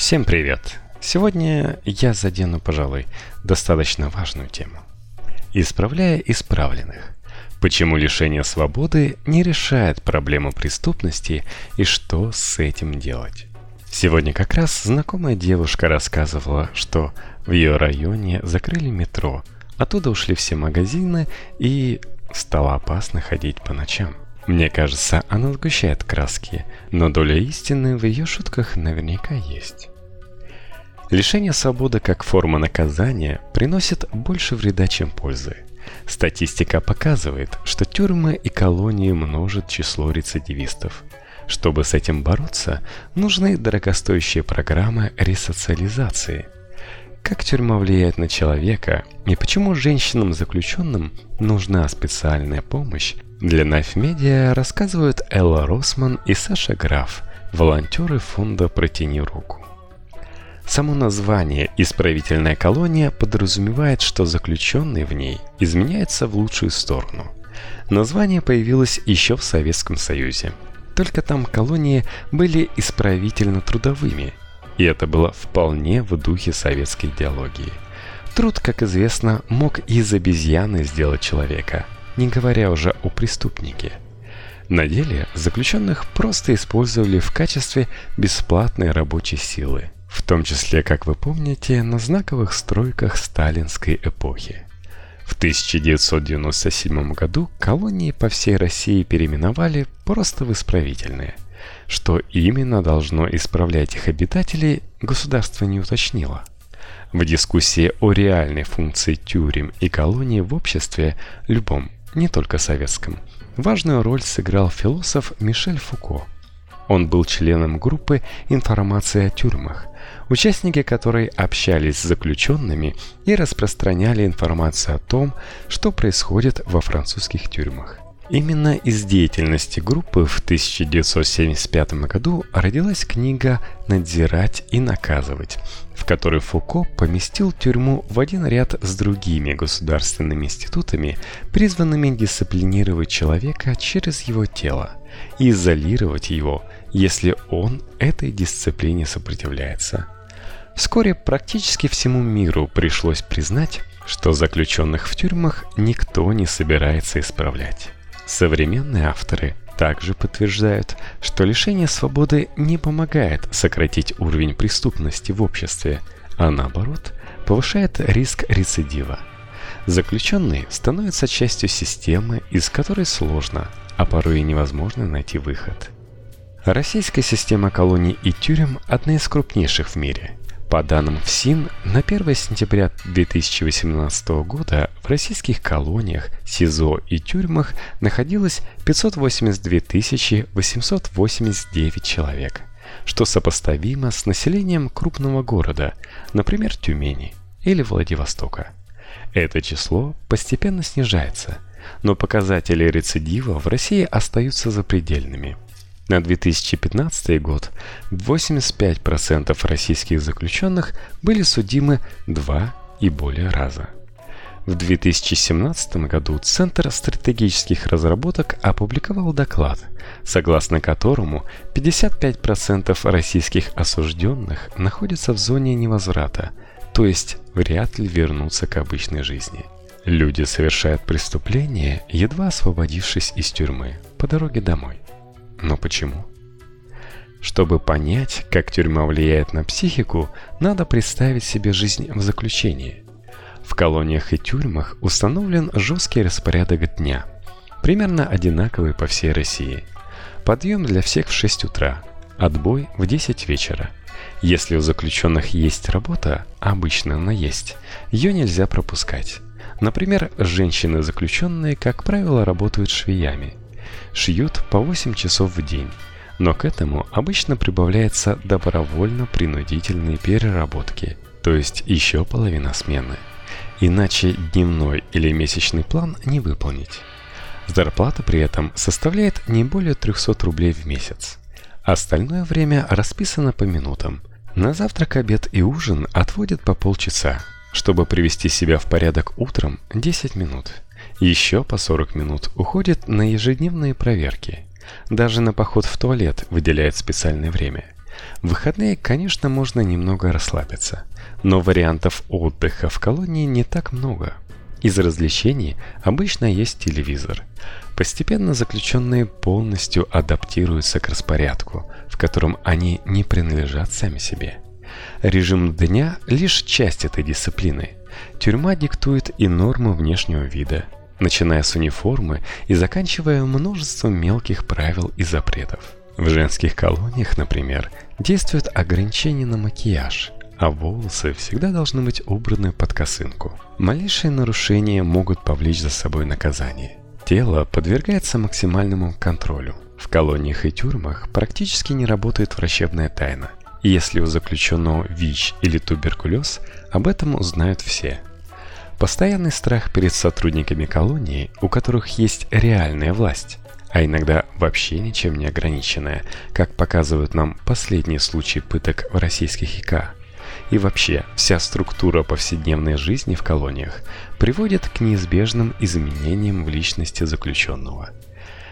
Всем привет! Сегодня я задену, пожалуй, достаточно важную тему. Исправляя исправленных. Почему лишение свободы не решает проблему преступности и что с этим делать? Сегодня как раз знакомая девушка рассказывала, что в ее районе закрыли метро, оттуда ушли все магазины и стало опасно ходить по ночам. Мне кажется, она сгущает краски, но доля истины в ее шутках наверняка есть. Лишение свободы как форма наказания приносит больше вреда, чем пользы. Статистика показывает, что тюрьмы и колонии множат число рецидивистов. Чтобы с этим бороться, нужны дорогостоящие программы ресоциализации. Как тюрьма влияет на человека и почему женщинам-заключенным нужна специальная помощь, для Knife Media рассказывают Элла Росман и Саша Граф, волонтеры фонда «Протяни руку». Само название «исправительная колония» подразумевает, что заключенный в ней изменяется в лучшую сторону. Название появилось еще в Советском Союзе. Только там колонии были исправительно-трудовыми, и это было вполне в духе советской идеологии. Труд, как известно, мог из обезьяны сделать человека, не говоря уже о преступнике. На деле заключенных просто использовали в качестве бесплатной рабочей силы – в том числе, как вы помните, на знаковых стройках сталинской эпохи. В 1997 году колонии по всей России переименовали просто в исправительные. Что именно должно исправлять их обитателей, государство не уточнило. В дискуссии о реальной функции тюрем и колонии в обществе, любом, не только советском, важную роль сыграл философ Мишель Фуко. Он был членом группы «Информация о тюрьмах», участники которой общались с заключенными и распространяли информацию о том, что происходит во французских тюрьмах. Именно из деятельности группы в 1975 году родилась книга «Надзирать и наказывать», в которой Фуко поместил тюрьму в один ряд с другими государственными институтами, призванными дисциплинировать человека через его тело и изолировать его, если он этой дисциплине сопротивляется. Вскоре практически всему миру пришлось признать, что заключенных в тюрьмах никто не собирается исправлять. Современные авторы также подтверждают, что лишение свободы не помогает сократить уровень преступности в обществе, а наоборот, повышает риск рецидива. Заключенный становится частью системы, из которой сложно, а порой и невозможно найти выход. Российская система колоний и тюрем одна из крупнейших в мире – по данным ФСИН, на 1 сентября 2018 года в российских колониях, СИЗО и тюрьмах находилось 582 889 человек, что сопоставимо с населением крупного города, например, Тюмени или Владивостока. Это число постепенно снижается, но показатели рецидива в России остаются запредельными – на 2015 год 85% российских заключенных были судимы два и более раза. В 2017 году Центр стратегических разработок опубликовал доклад, согласно которому 55% российских осужденных находятся в зоне невозврата, то есть вряд ли вернутся к обычной жизни. Люди совершают преступления, едва освободившись из тюрьмы, по дороге домой. Но почему? Чтобы понять, как тюрьма влияет на психику, надо представить себе жизнь в заключении. В колониях и тюрьмах установлен жесткий распорядок дня, примерно одинаковый по всей России. Подъем для всех в 6 утра, отбой в 10 вечера. Если у заключенных есть работа, обычно она есть, ее нельзя пропускать. Например, женщины-заключенные, как правило, работают швеями – шьют по 8 часов в день, но к этому обычно прибавляется добровольно-принудительные переработки, то есть еще половина смены. Иначе дневной или месячный план не выполнить. Зарплата при этом составляет не более 300 рублей в месяц. Остальное время расписано по минутам. На завтрак, обед и ужин отводят по полчаса. Чтобы привести себя в порядок утром, 10 минут. Еще по 40 минут уходит на ежедневные проверки. Даже на поход в туалет выделяет специальное время. В выходные, конечно, можно немного расслабиться, но вариантов отдыха в колонии не так много. Из развлечений обычно есть телевизор. Постепенно заключенные полностью адаптируются к распорядку, в котором они не принадлежат сами себе. Режим дня – лишь часть этой дисциплины. Тюрьма диктует и нормы внешнего вида, начиная с униформы и заканчивая множеством мелких правил и запретов. В женских колониях, например, действует ограничение на макияж, а волосы всегда должны быть убраны под косынку. Малейшие нарушения могут повлечь за собой наказание. Тело подвергается максимальному контролю. В колониях и тюрьмах практически не работает врачебная тайна. Если у заключенного ВИЧ или туберкулез, об этом узнают все. Постоянный страх перед сотрудниками колонии, у которых есть реальная власть, а иногда вообще ничем не ограниченная, как показывают нам последние случаи пыток в российских ИК. И вообще, вся структура повседневной жизни в колониях приводит к неизбежным изменениям в личности заключенного.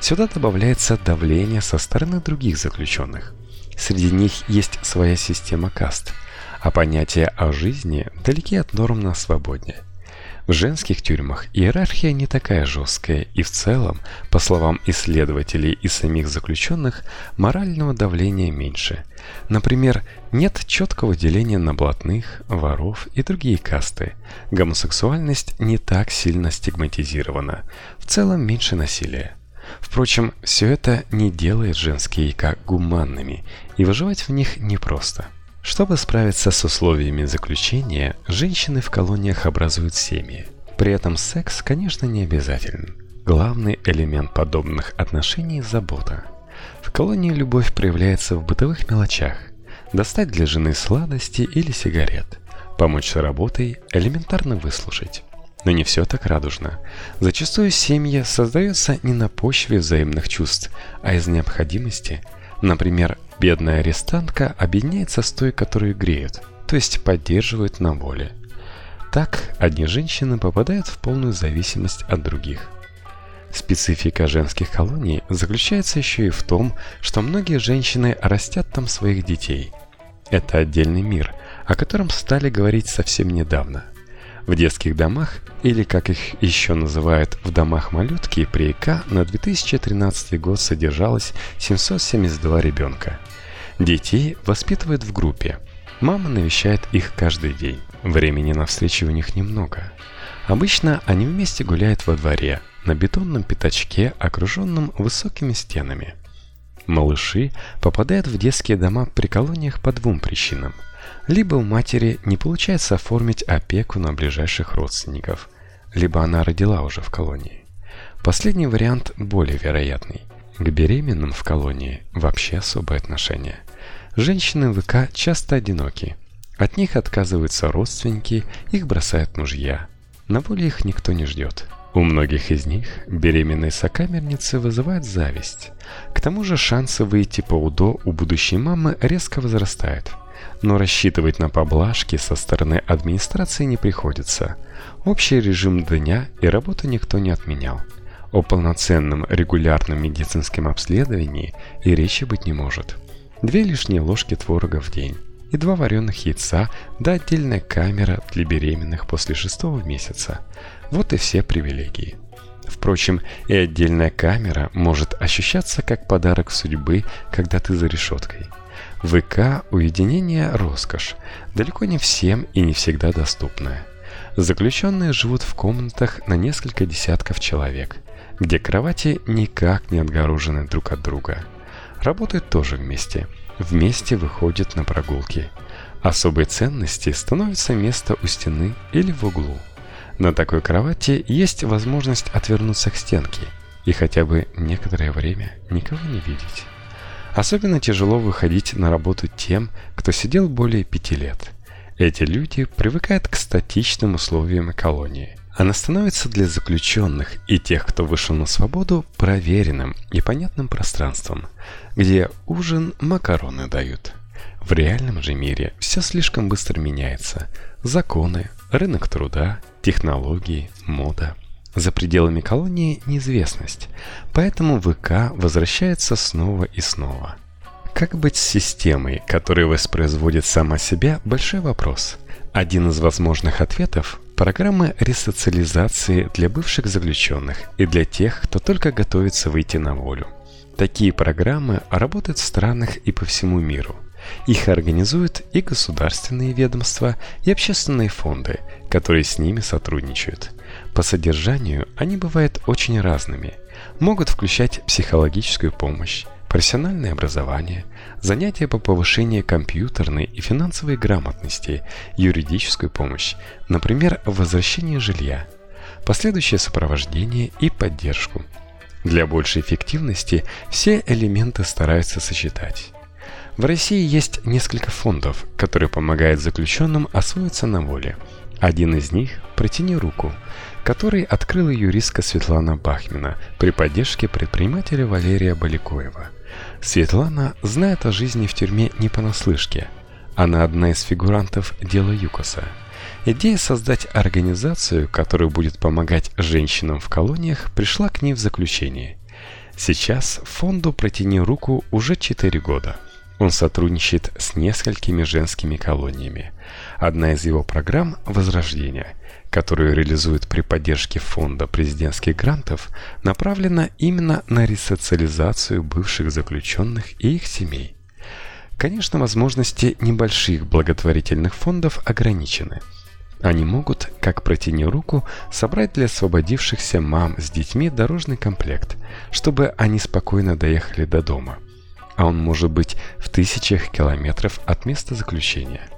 Сюда добавляется давление со стороны других заключенных. Среди них есть своя система каст, а понятия о жизни далеки от норм на свободе. В женских тюрьмах иерархия не такая жесткая, и в целом, по словам исследователей и самих заключенных, морального давления меньше. Например, нет четкого деления на блатных, воров и другие касты. Гомосексуальность не так сильно стигматизирована. В целом меньше насилия. Впрочем, все это не делает женские как гуманными, и выживать в них непросто. Чтобы справиться с условиями заключения, женщины в колониях образуют семьи. При этом секс, конечно, не обязателен. Главный элемент подобных отношений – забота. В колонии любовь проявляется в бытовых мелочах. Достать для жены сладости или сигарет. Помочь с работой, элементарно выслушать. Но не все так радужно. Зачастую семья создается не на почве взаимных чувств, а из необходимости. Например, бедная арестантка объединяется с той, которую греют, то есть поддерживают на воле. Так, одни женщины попадают в полную зависимость от других. Специфика женских колоний заключается еще и в том, что многие женщины растят там своих детей. Это отдельный мир, о котором стали говорить совсем недавно – в детских домах, или как их еще называют в домах малютки, при ИК на 2013 год содержалось 772 ребенка. Детей воспитывают в группе. Мама навещает их каждый день. Времени на встречи у них немного. Обычно они вместе гуляют во дворе, на бетонном пятачке, окруженном высокими стенами. Малыши попадают в детские дома при колониях по двум причинам – либо у матери не получается оформить опеку на ближайших родственников, либо она родила уже в колонии. Последний вариант более вероятный. К беременным в колонии вообще особое отношение. Женщины ВК часто одиноки. От них отказываются родственники, их бросают мужья. На воле их никто не ждет. У многих из них беременные сокамерницы вызывают зависть. К тому же шансы выйти по УДО у будущей мамы резко возрастают но рассчитывать на поблажки со стороны администрации не приходится. Общий режим дня и работу никто не отменял. О полноценном регулярном медицинском обследовании и речи быть не может. Две лишние ложки творога в день и два вареных яйца, да отдельная камера для беременных после шестого месяца. Вот и все привилегии. Впрочем, и отдельная камера может ощущаться как подарок судьбы, когда ты за решеткой – ВК уединение – роскошь, далеко не всем и не всегда доступная. Заключенные живут в комнатах на несколько десятков человек, где кровати никак не отгорожены друг от друга. Работают тоже вместе. Вместе выходят на прогулки. Особой ценности становится место у стены или в углу. На такой кровати есть возможность отвернуться к стенке и хотя бы некоторое время никого не видеть. Особенно тяжело выходить на работу тем, кто сидел более пяти лет. Эти люди привыкают к статичным условиям колонии. Она становится для заключенных и тех, кто вышел на свободу, проверенным и понятным пространством, где ужин макароны дают. В реальном же мире все слишком быстро меняется. Законы, рынок труда, технологии, мода – за пределами колонии неизвестность, поэтому ВК возвращается снова и снова. Как быть с системой, которая воспроизводит сама себя – большой вопрос. Один из возможных ответов – программы ресоциализации для бывших заключенных и для тех, кто только готовится выйти на волю. Такие программы работают в странах и по всему миру. Их организуют и государственные ведомства, и общественные фонды, которые с ними сотрудничают. По содержанию они бывают очень разными. Могут включать психологическую помощь, профессиональное образование, занятия по повышению компьютерной и финансовой грамотности, юридическую помощь, например, возвращение жилья, последующее сопровождение и поддержку – для большей эффективности все элементы стараются сочетать. В России есть несколько фондов, которые помогают заключенным освоиться на воле. Один из них «Протяни руку», который открыла юристка Светлана Бахмина при поддержке предпринимателя Валерия Баликоева. Светлана знает о жизни в тюрьме не понаслышке. Она одна из фигурантов дела ЮКОСа – Идея создать организацию, которая будет помогать женщинам в колониях, пришла к ней в заключение. Сейчас фонду «Протяни руку» уже 4 года. Он сотрудничает с несколькими женскими колониями. Одна из его программ «Возрождение», которую реализует при поддержке фонда президентских грантов, направлена именно на ресоциализацию бывших заключенных и их семей. Конечно, возможности небольших благотворительных фондов ограничены – они могут, как протяни руку, собрать для освободившихся мам с детьми дорожный комплект, чтобы они спокойно доехали до дома. А он может быть в тысячах километров от места заключения.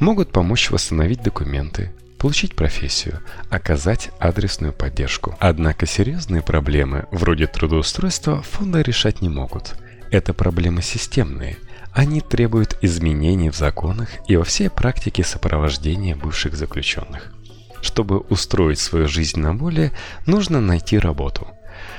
Могут помочь восстановить документы, получить профессию, оказать адресную поддержку. Однако серьезные проблемы, вроде трудоустройства, фонды решать не могут. Это проблемы системные – они требуют изменений в законах и во всей практике сопровождения бывших заключенных. Чтобы устроить свою жизнь на воле, нужно найти работу.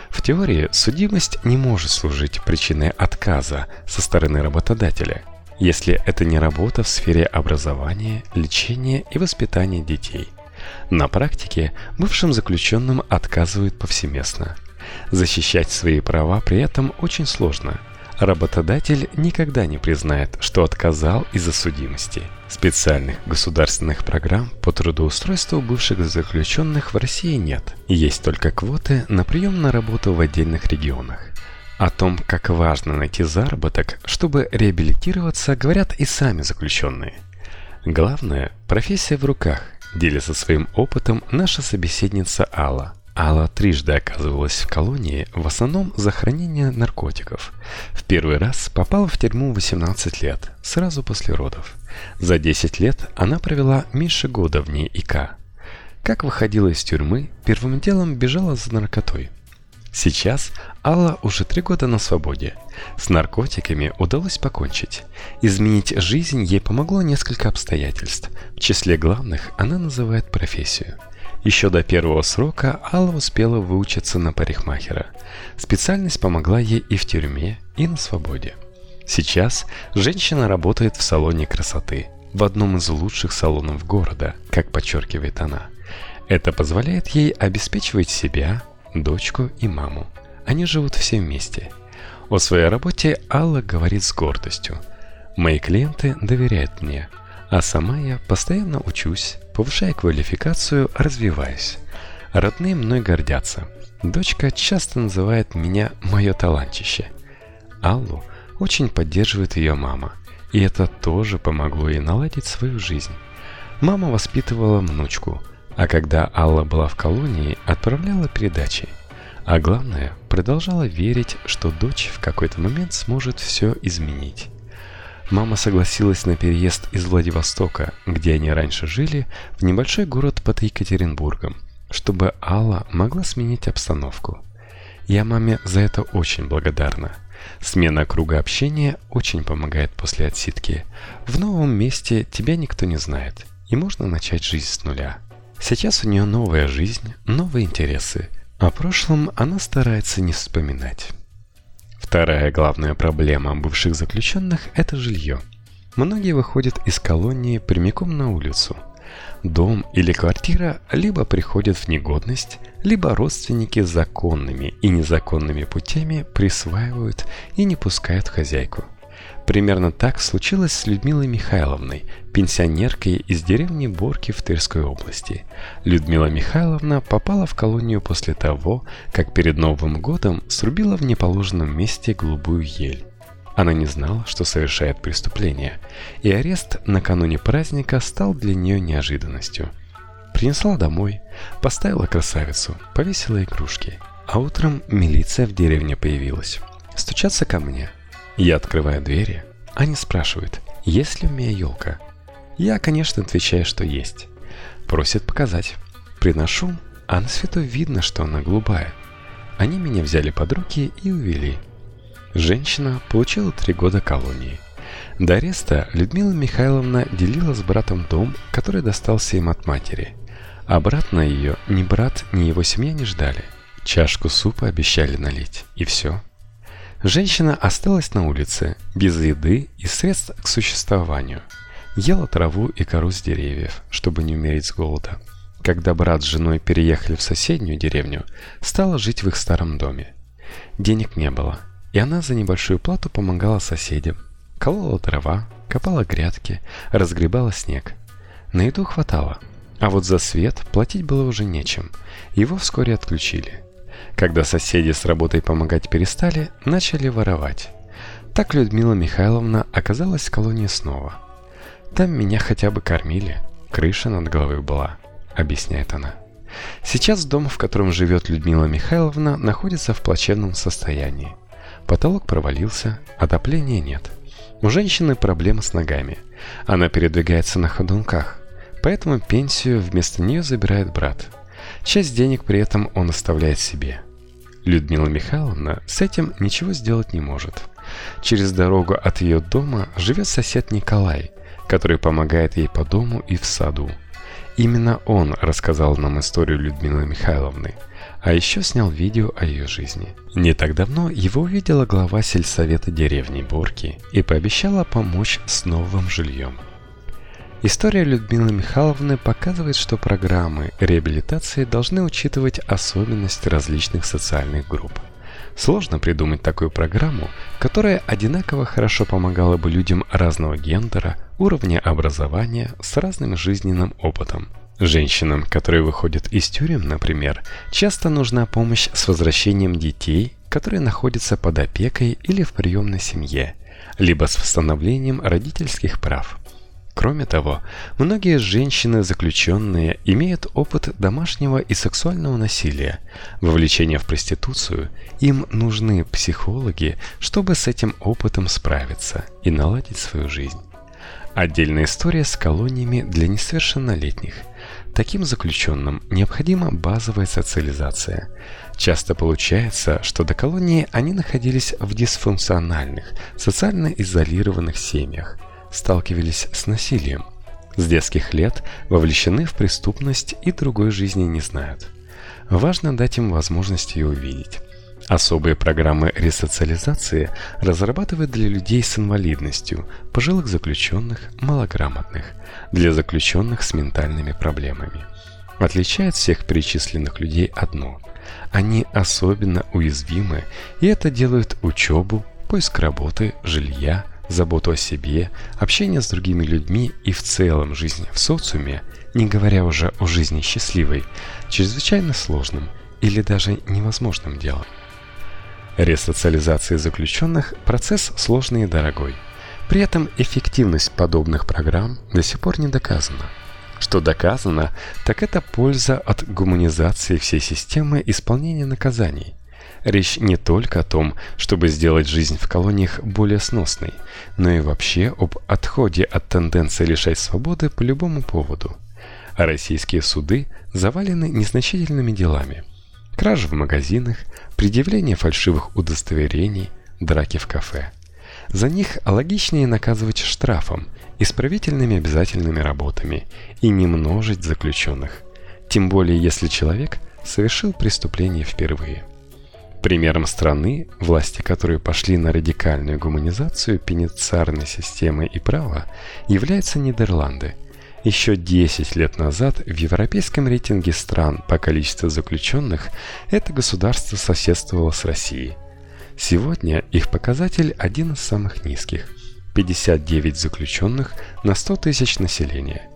В теории судимость не может служить причиной отказа со стороны работодателя, если это не работа в сфере образования, лечения и воспитания детей. На практике бывшим заключенным отказывают повсеместно. Защищать свои права при этом очень сложно – Работодатель никогда не признает, что отказал из-за судимости. Специальных государственных программ по трудоустройству бывших заключенных в России нет. Есть только квоты на прием на работу в отдельных регионах. О том, как важно найти заработок, чтобы реабилитироваться, говорят и сами заключенные. Главное – профессия в руках, делится своим опытом наша собеседница Алла – Алла трижды оказывалась в колонии, в основном за хранение наркотиков. В первый раз попала в тюрьму 18 лет, сразу после родов. За 10 лет она провела меньше года в ней ИК. Как выходила из тюрьмы, первым делом бежала за наркотой. Сейчас Алла уже три года на свободе. С наркотиками удалось покончить. Изменить жизнь ей помогло несколько обстоятельств. В числе главных она называет профессию – еще до первого срока Алла успела выучиться на парикмахера. Специальность помогла ей и в тюрьме, и на свободе. Сейчас женщина работает в салоне красоты, в одном из лучших салонов города, как подчеркивает она. Это позволяет ей обеспечивать себя, дочку и маму. Они живут все вместе. О своей работе Алла говорит с гордостью. «Мои клиенты доверяют мне, а сама я постоянно учусь, повышая квалификацию, развиваясь. Родные мной гордятся. Дочка часто называет меня «моё талантище». Аллу очень поддерживает ее мама, и это тоже помогло ей наладить свою жизнь. Мама воспитывала внучку, а когда Алла была в колонии, отправляла передачи. А главное, продолжала верить, что дочь в какой-то момент сможет все изменить. Мама согласилась на переезд из Владивостока, где они раньше жили, в небольшой город под Екатеринбургом, чтобы Алла могла сменить обстановку. Я маме за это очень благодарна. Смена круга общения очень помогает после отсидки. В новом месте тебя никто не знает, и можно начать жизнь с нуля. Сейчас у нее новая жизнь, новые интересы. О прошлом она старается не вспоминать. Вторая главная проблема бывших заключенных – это жилье. Многие выходят из колонии прямиком на улицу. Дом или квартира либо приходят в негодность, либо родственники законными и незаконными путями присваивают и не пускают хозяйку. Примерно так случилось с Людмилой Михайловной, пенсионеркой из деревни Борки в Тверской области. Людмила Михайловна попала в колонию после того, как перед Новым годом срубила в неположенном месте голубую ель. Она не знала, что совершает преступление, и арест накануне праздника стал для нее неожиданностью. Принесла домой, поставила красавицу, повесила игрушки, а утром милиция в деревне появилась. Стучатся ко мне – я открываю двери, они спрашивают, есть ли у меня елка. Я, конечно, отвечаю, что есть. Просят показать. Приношу, а на свету видно, что она голубая. Они меня взяли под руки и увели. Женщина получила три года колонии. До ареста Людмила Михайловна делила с братом дом, который достался им от матери. Обратно ее ни брат, ни его семья не ждали. Чашку супа обещали налить, и все. Женщина осталась на улице, без еды и средств к существованию. Ела траву и кору с деревьев, чтобы не умереть с голода. Когда брат с женой переехали в соседнюю деревню, стала жить в их старом доме. Денег не было, и она за небольшую плату помогала соседям. Колола дрова, копала грядки, разгребала снег. На еду хватало, а вот за свет платить было уже нечем. Его вскоре отключили – когда соседи с работой помогать перестали, начали воровать. Так Людмила Михайловна оказалась в колонии снова. Там меня хотя бы кормили, крыша над головой была, объясняет она. Сейчас дом, в котором живет Людмила Михайловна, находится в плачевном состоянии. Потолок провалился, отопления нет. У женщины проблемы с ногами. Она передвигается на ходунках, поэтому пенсию вместо нее забирает брат. Часть денег при этом он оставляет себе – Людмила Михайловна с этим ничего сделать не может. Через дорогу от ее дома живет сосед Николай, который помогает ей по дому и в саду. Именно он рассказал нам историю Людмилы Михайловны, а еще снял видео о ее жизни. Не так давно его увидела глава сельсовета деревни Борки и пообещала помочь с новым жильем. История Людмилы Михайловны показывает, что программы реабилитации должны учитывать особенности различных социальных групп. Сложно придумать такую программу, которая одинаково хорошо помогала бы людям разного гендера, уровня образования, с разным жизненным опытом. Женщинам, которые выходят из тюрем, например, часто нужна помощь с возвращением детей, которые находятся под опекой или в приемной семье, либо с восстановлением родительских прав. Кроме того, многие женщины-заключенные имеют опыт домашнего и сексуального насилия, вовлечения в проституцию, им нужны психологи, чтобы с этим опытом справиться и наладить свою жизнь. Отдельная история с колониями для несовершеннолетних. Таким заключенным необходима базовая социализация. Часто получается, что до колонии они находились в дисфункциональных, социально изолированных семьях – сталкивались с насилием. С детских лет вовлечены в преступность и другой жизни не знают. Важно дать им возможность ее увидеть. Особые программы ресоциализации разрабатывают для людей с инвалидностью, пожилых заключенных, малограмотных, для заключенных с ментальными проблемами. Отличает всех перечисленных людей одно – они особенно уязвимы, и это делают учебу, поиск работы, жилья, заботу о себе, общение с другими людьми и в целом жизнь в социуме, не говоря уже о жизни счастливой, чрезвычайно сложным или даже невозможным делом. Ресоциализация заключенных – процесс сложный и дорогой. При этом эффективность подобных программ до сих пор не доказана. Что доказано, так это польза от гуманизации всей системы исполнения наказаний, Речь не только о том, чтобы сделать жизнь в колониях более сносной, но и вообще об отходе от тенденции лишать свободы по любому поводу. А российские суды завалены незначительными делами. Кражи в магазинах, предъявление фальшивых удостоверений, драки в кафе. За них логичнее наказывать штрафом, исправительными обязательными работами и не множить заключенных. Тем более, если человек совершил преступление впервые. Примером страны, власти которой пошли на радикальную гуманизацию пенитенциарной системы и права, являются Нидерланды. Еще 10 лет назад в европейском рейтинге стран по количеству заключенных это государство соседствовало с Россией. Сегодня их показатель один из самых низких. 59 заключенных на 100 тысяч населения.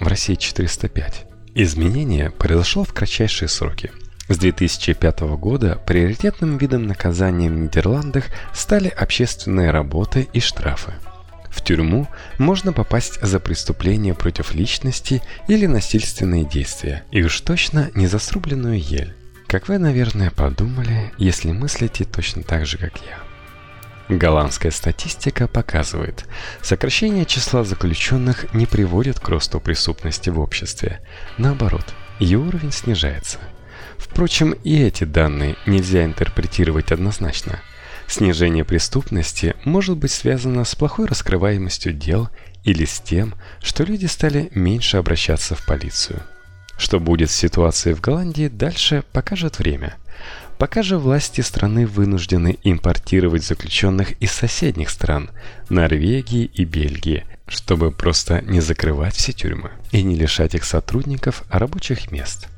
В России 405. Изменение произошло в кратчайшие сроки. С 2005 года приоритетным видом наказания в Нидерландах стали общественные работы и штрафы. В тюрьму можно попасть за преступления против личности или насильственные действия, и уж точно не за срубленную ель. Как вы, наверное, подумали, если мыслите точно так же, как я. Голландская статистика показывает, сокращение числа заключенных не приводит к росту преступности в обществе. Наоборот, ее уровень снижается. Впрочем, и эти данные нельзя интерпретировать однозначно. Снижение преступности может быть связано с плохой раскрываемостью дел или с тем, что люди стали меньше обращаться в полицию. Что будет с ситуацией в Голландии дальше покажет время. Пока же власти страны вынуждены импортировать заключенных из соседних стран – Норвегии и Бельгии, чтобы просто не закрывать все тюрьмы и не лишать их сотрудников рабочих мест.